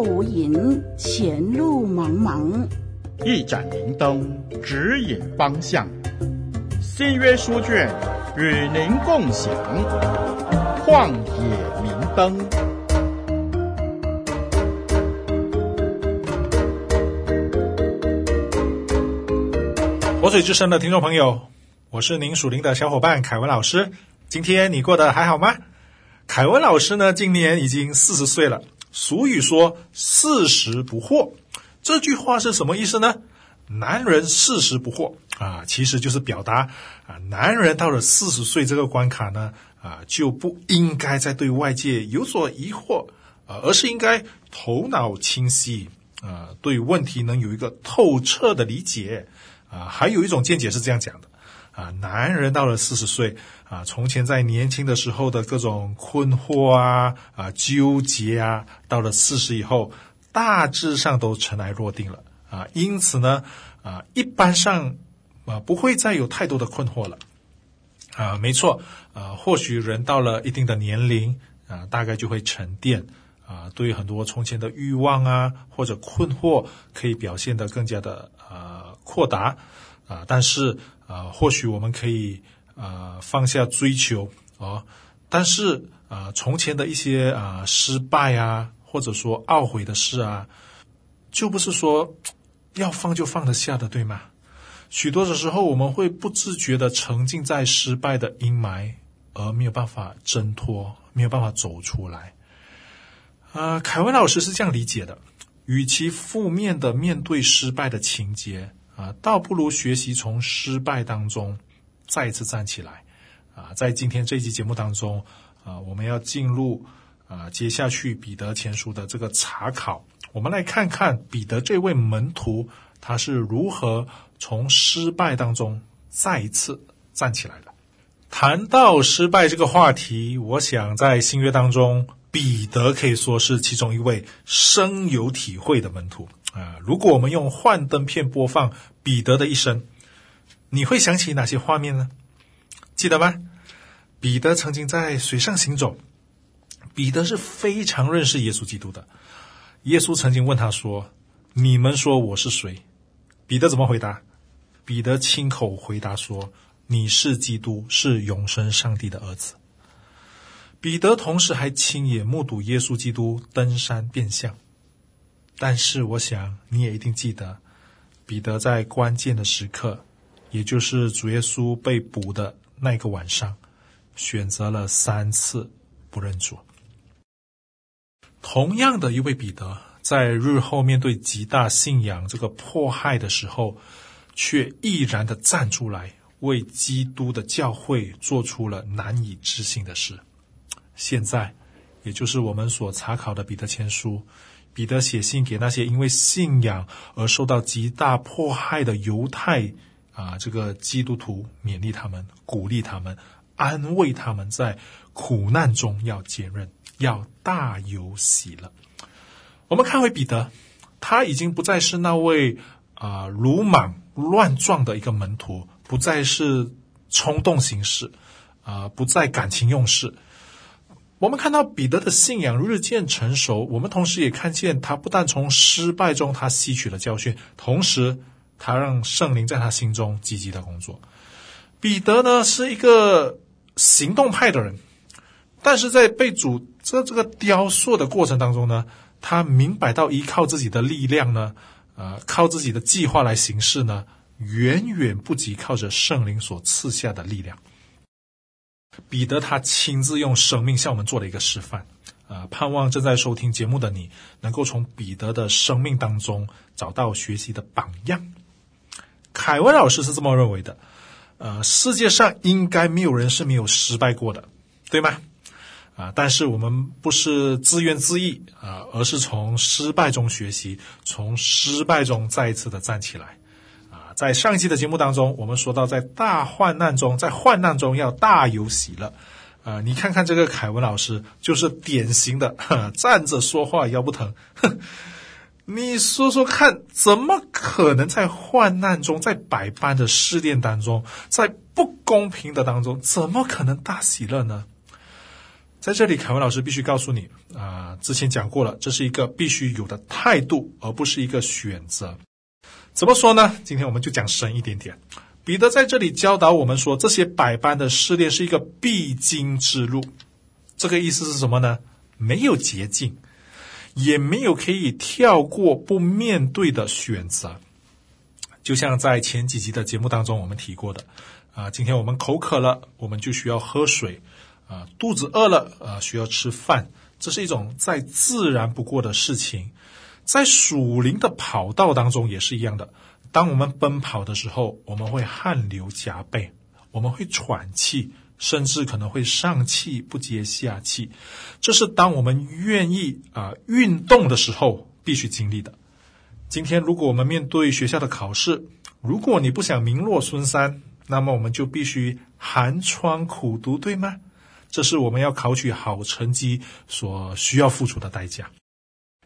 无影，前路茫茫。一盏明灯指引方向，新约书卷与您共享。旷野明灯。活水之声的听众朋友，我是您属灵的小伙伴凯文老师。今天你过得还好吗？凯文老师呢，今年已经四十岁了。俗语说“四十不惑”，这句话是什么意思呢？男人四十不惑啊，其实就是表达啊，男人到了四十岁这个关卡呢，啊，就不应该再对外界有所疑惑啊，而是应该头脑清晰啊，对问题能有一个透彻的理解啊。还有一种见解是这样讲的啊，男人到了四十岁啊，从前在年轻的时候的各种困惑啊啊纠结啊，到了四十以后，大致上都尘埃落定了。啊，因此呢，啊，一般上啊不会再有太多的困惑了。啊，没错，啊，或许人到了一定的年龄，啊，大概就会沉淀，啊，对于很多从前的欲望啊或者困惑，可以表现得更加的啊阔达，啊，但是啊，或许我们可以啊放下追求啊，但是啊，从前的一些啊失败啊，或者说懊悔的事啊，就不是说。要放就放得下的，对吗？许多的时候，我们会不自觉地沉浸在失败的阴霾，而没有办法挣脱，没有办法走出来。啊、凯文老师是这样理解的：与其负面的面对失败的情节啊、倒不如学习从失败当中再一次站起来。啊、在今天这期节目当中，啊、我们要进入啊、接下去彼得前书的这个查考。我们来看看彼得这位门徒，他是如何从失败当中再一次站起来的。谈到失败这个话题，我想在新约当中，彼得可以说是其中一位深有体会的门徒啊。如果我们用幻灯片播放彼得的一生，你会想起哪些画面呢？记得吗？彼得曾经在水上行走，彼得是非常认识耶稣基督的。耶稣曾经问他说：“你们说我是谁？”彼得怎么回答？彼得亲口回答说：“你是基督，是永生上帝的儿子。”彼得同时还亲眼目睹耶稣基督登山变相。但是，我想你也一定记得，彼得在关键的时刻，也就是主耶稣被捕的那个晚上，选择了三次不认主。同样的一位彼得，在日后面对极大信仰这个迫害的时候，却毅然的站出来，为基督的教会做出了难以置信的事。现在，也就是我们所查考的彼得前书，彼得写信给那些因为信仰而受到极大迫害的犹太啊，这个基督徒，勉励他们，鼓励他们，安慰他们，在苦难中要坚韧。要大有喜乐。我们看回彼得，他已经不再是那位啊、鲁莽乱撞的一个门徒，不再是冲动行事，啊、不再感情用事。我们看到彼得的信仰日渐成熟，我们同时也看见他不但从失败中他吸取了教训，同时他让圣灵在他心中积极的工作。彼得呢，是一个行动派的人。但是在被主这这个雕塑的过程当中呢，他明白到依靠自己的力量呢，呃，靠自己的计划来行事呢，远远不及靠着圣灵所赐下的力量。彼得他亲自用生命向我们做了一个示范，呃，盼望正在收听节目的你能够从彼得的生命当中找到学习的榜样。凯文老师是这么认为的，呃，世界上应该没有人是没有失败过的，对吗？啊！但是我们不是自怨自艾啊，而是从失败中学习，从失败中再一次的站起来。在上一期的节目当中，我们说到，在大患难中，在患难中要大有喜乐。啊，你看看这个凯文老师，就是典型的 站着说话腰不疼。哼，你说说看，怎么可能在患难中，在百般的试炼当中，在不公平的当中，怎么可能大喜乐呢？在这里，凯文老师必须告诉你啊、之前讲过了，这是一个必须有的态度，而不是一个选择。怎么说呢？今天我们就讲深一点点。彼得在这里教导我们说，这些百般的试炼是一个必经之路。这个意思是什么呢？没有捷径，也没有可以跳过不面对的选择。就像在前几集的节目当中我们提过的，啊、今天我们口渴了，我们就需要喝水。啊，肚子饿了，啊，需要吃饭，这是一种再自然不过的事情。在属灵的跑道当中也是一样的。当我们奔跑的时候，我们会汗流浃背，我们会喘气，甚至可能会上气不接下气。这是当我们愿意啊运动的时候必须经历的。今天，如果我们面对学校的考试，如果你不想名落孙山，那么我们就必须寒窗苦读，对吗？这是我们要考取好成绩所需要付出的代价。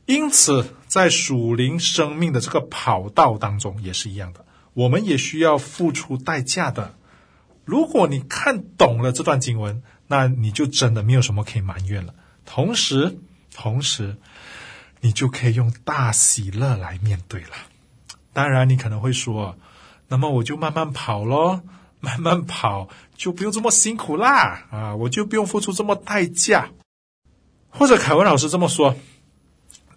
因此，在属灵生命的这个跑道当中也是一样的，我们也需要付出代价的。如果你看懂了这段经文，那你就真的没有什么可以埋怨了。同时，同时，你就可以用大喜乐来面对了。当然，你可能会说：“那么我就慢慢跑咯。”慢慢跑就不用这么辛苦啦，啊，我就不用付出这么代价。或者凯文老师这么说，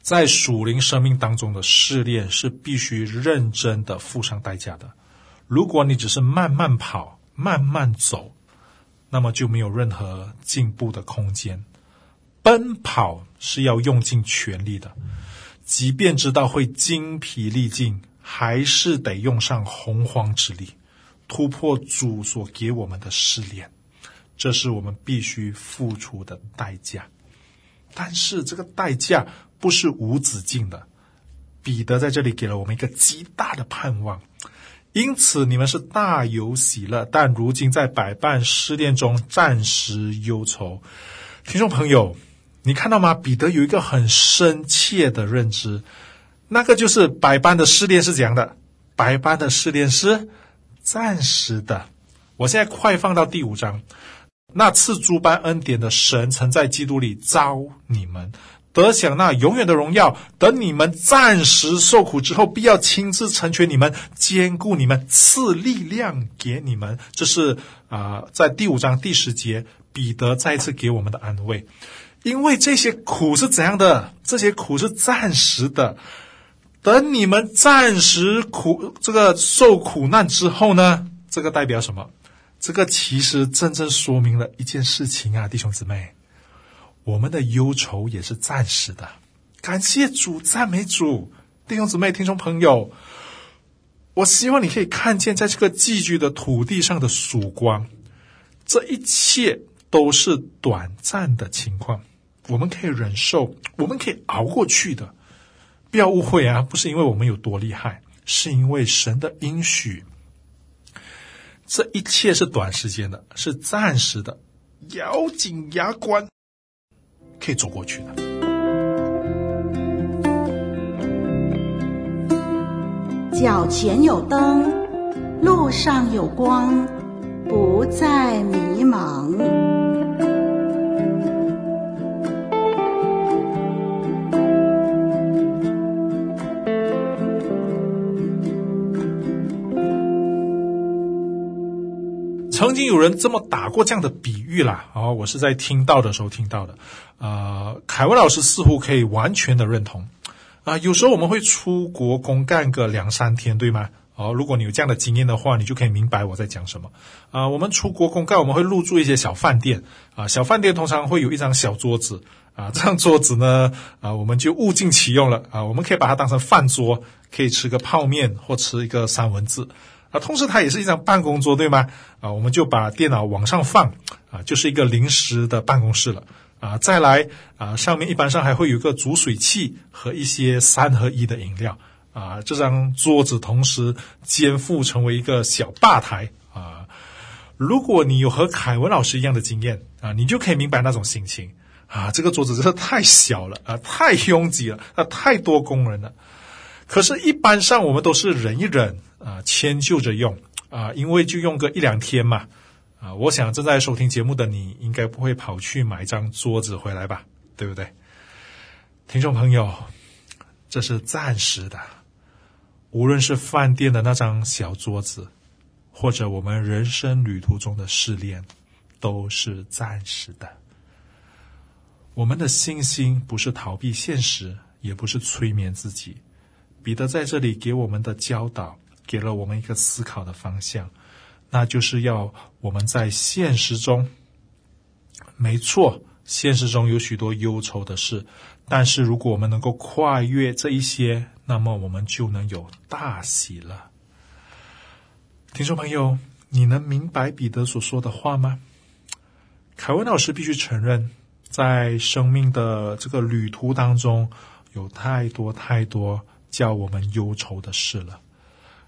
在属灵生命当中的试炼是必须认真的付上代价的。如果你只是慢慢跑、慢慢走，那么就没有任何进步的空间。奔跑是要用尽全力的，即便知道会精疲力尽，还是得用上洪荒之力。突破主所给我们的试炼，这是我们必须付出的代价。但是这个代价不是无止境的。彼得在这里给了我们一个极大的盼望，因此你们是大有喜乐，但如今在百般试炼中暂时忧愁。听众朋友，你看到吗？彼得有一个很深切的认知，那个就是百般的试炼是怎样的？百般的试炼是。暂时的，我现在快放到第五章。那赐诸般恩典的神，曾在基督里召你们，得享那永远的荣耀。等你们暂时受苦之后，必要亲自成全你们，坚固你们，赐力量给你们。这是啊、在第五章第十节，彼得再次给我们的安慰。因为这些苦是怎样的？这些苦是暂时的。等你们暂时苦这个受苦难之后呢，这个代表什么？这个其实真正说明了一件事情啊，弟兄姊妹，我们的忧愁也是暂时的。感谢主，赞美主，弟兄姊妹、听众朋友，我希望你可以看见，在这个寄居的土地上的曙光，这一切都是短暂的情况，我们可以忍受，我们可以熬过去的。不要误会啊，不是因为我们有多厉害，是因为神的应许。这一切是短时间的，是暂时的，咬紧牙关可以走过去的。脚前有灯，路上有光，不再迷茫。曾经有人这么打过这样的比喻啦，哦，我是在听到的时候听到的，呃，凯文老师似乎可以完全的认同，啊、有时候我们会出国公干个两三天，对吗？哦，如果你有这样的经验的话，你就可以明白我在讲什么。啊、我们出国公干，我们会入住一些小饭店，啊、小饭店通常会有一张小桌子，啊、这张桌子呢，啊、我们就物尽其用了，啊、我们可以把它当成饭桌，可以吃个泡面或吃一个三文治。啊，同时它也是一张办公桌，对吗？啊，我们就把电脑往上放，啊，就是一个临时的办公室了。啊，再来啊，上面一般上还会有个煮水器和一些三合一的饮料。啊，这张桌子同时肩负成为一个小吧台。啊，如果你有和凯文老师一样的经验，啊，你就可以明白那种心情。啊，这个桌子真的太小了，啊，太拥挤了，啊，太多工人了。可是，一般上我们都是忍一忍。啊，迁就着用啊，因为就用个一两天嘛，啊，我想正在收听节目的你，应该不会跑去买一张桌子回来吧？对不对？听众朋友，这是暂时的。无论是饭店的那张小桌子，或者我们人生旅途中的试炼，都是暂时的。我们的信心不是逃避现实，也不是催眠自己。彼得在这里给我们的教导，给了我们一个思考的方向。那就是要我们在现实中，没错，现实中有许多忧愁的事，但是如果我们能够跨越这一些，那么我们就能有大喜了。听众朋友，你能明白彼得所说的话吗？凯文老师必须承认，在生命的这个旅途当中，有太多太多叫我们忧愁的事了。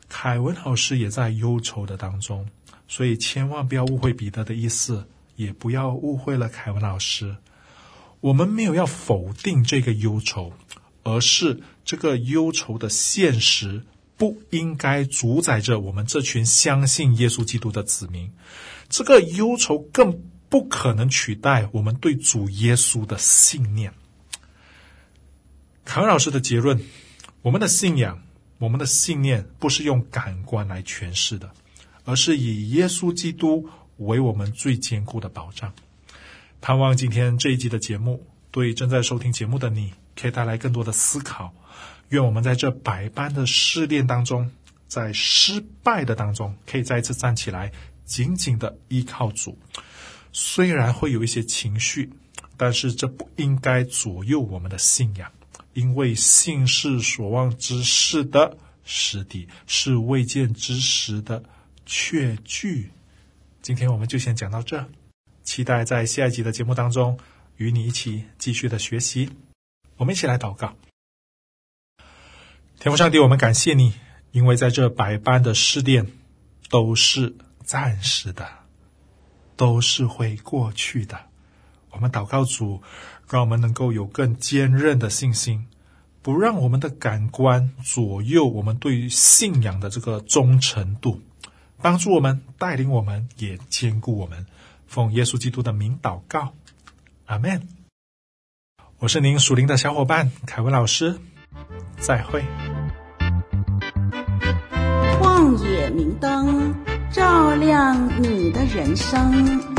凯文老师也在忧愁的当中。所以千万不要误会彼得的意思，也不要误会了凯文老师。我们没有要否定这个忧愁，而是这个忧愁的现实不应该主宰着我们这群相信耶稣基督的子民。这个忧愁更不可能取代我们对主耶稣的信念。凯文老师的结论：我们的信仰，我们的信念，不是用感官来诠释的。而是以耶稣基督为我们最坚固的保障。盼望今天这一集的节目，对正在收听节目的你，可以带来更多的思考。愿我们在这百般的试炼当中，在失败的当中，可以再一次站起来，紧紧的依靠主。虽然会有一些情绪，但是这不应该左右我们的信仰，因为信是所望之事的实底，是未见之时的确据，今天我们就先讲到这，期待在下一集的节目当中与你一起继续的学习。我们一起来祷告，天父上帝，我们感谢你，因为在这百般的试炼都是暂时的，都是会过去的。我们祷告主，让我们能够有更坚韧的信心，不让我们的感官左右我们对于信仰的这个忠诚度。帮助我们，带领我们，也坚固我们。奉耶稣基督的名祷告，阿门。我是您属灵的小伙伴凯文老师，再会。旷野明灯，照亮你的人生。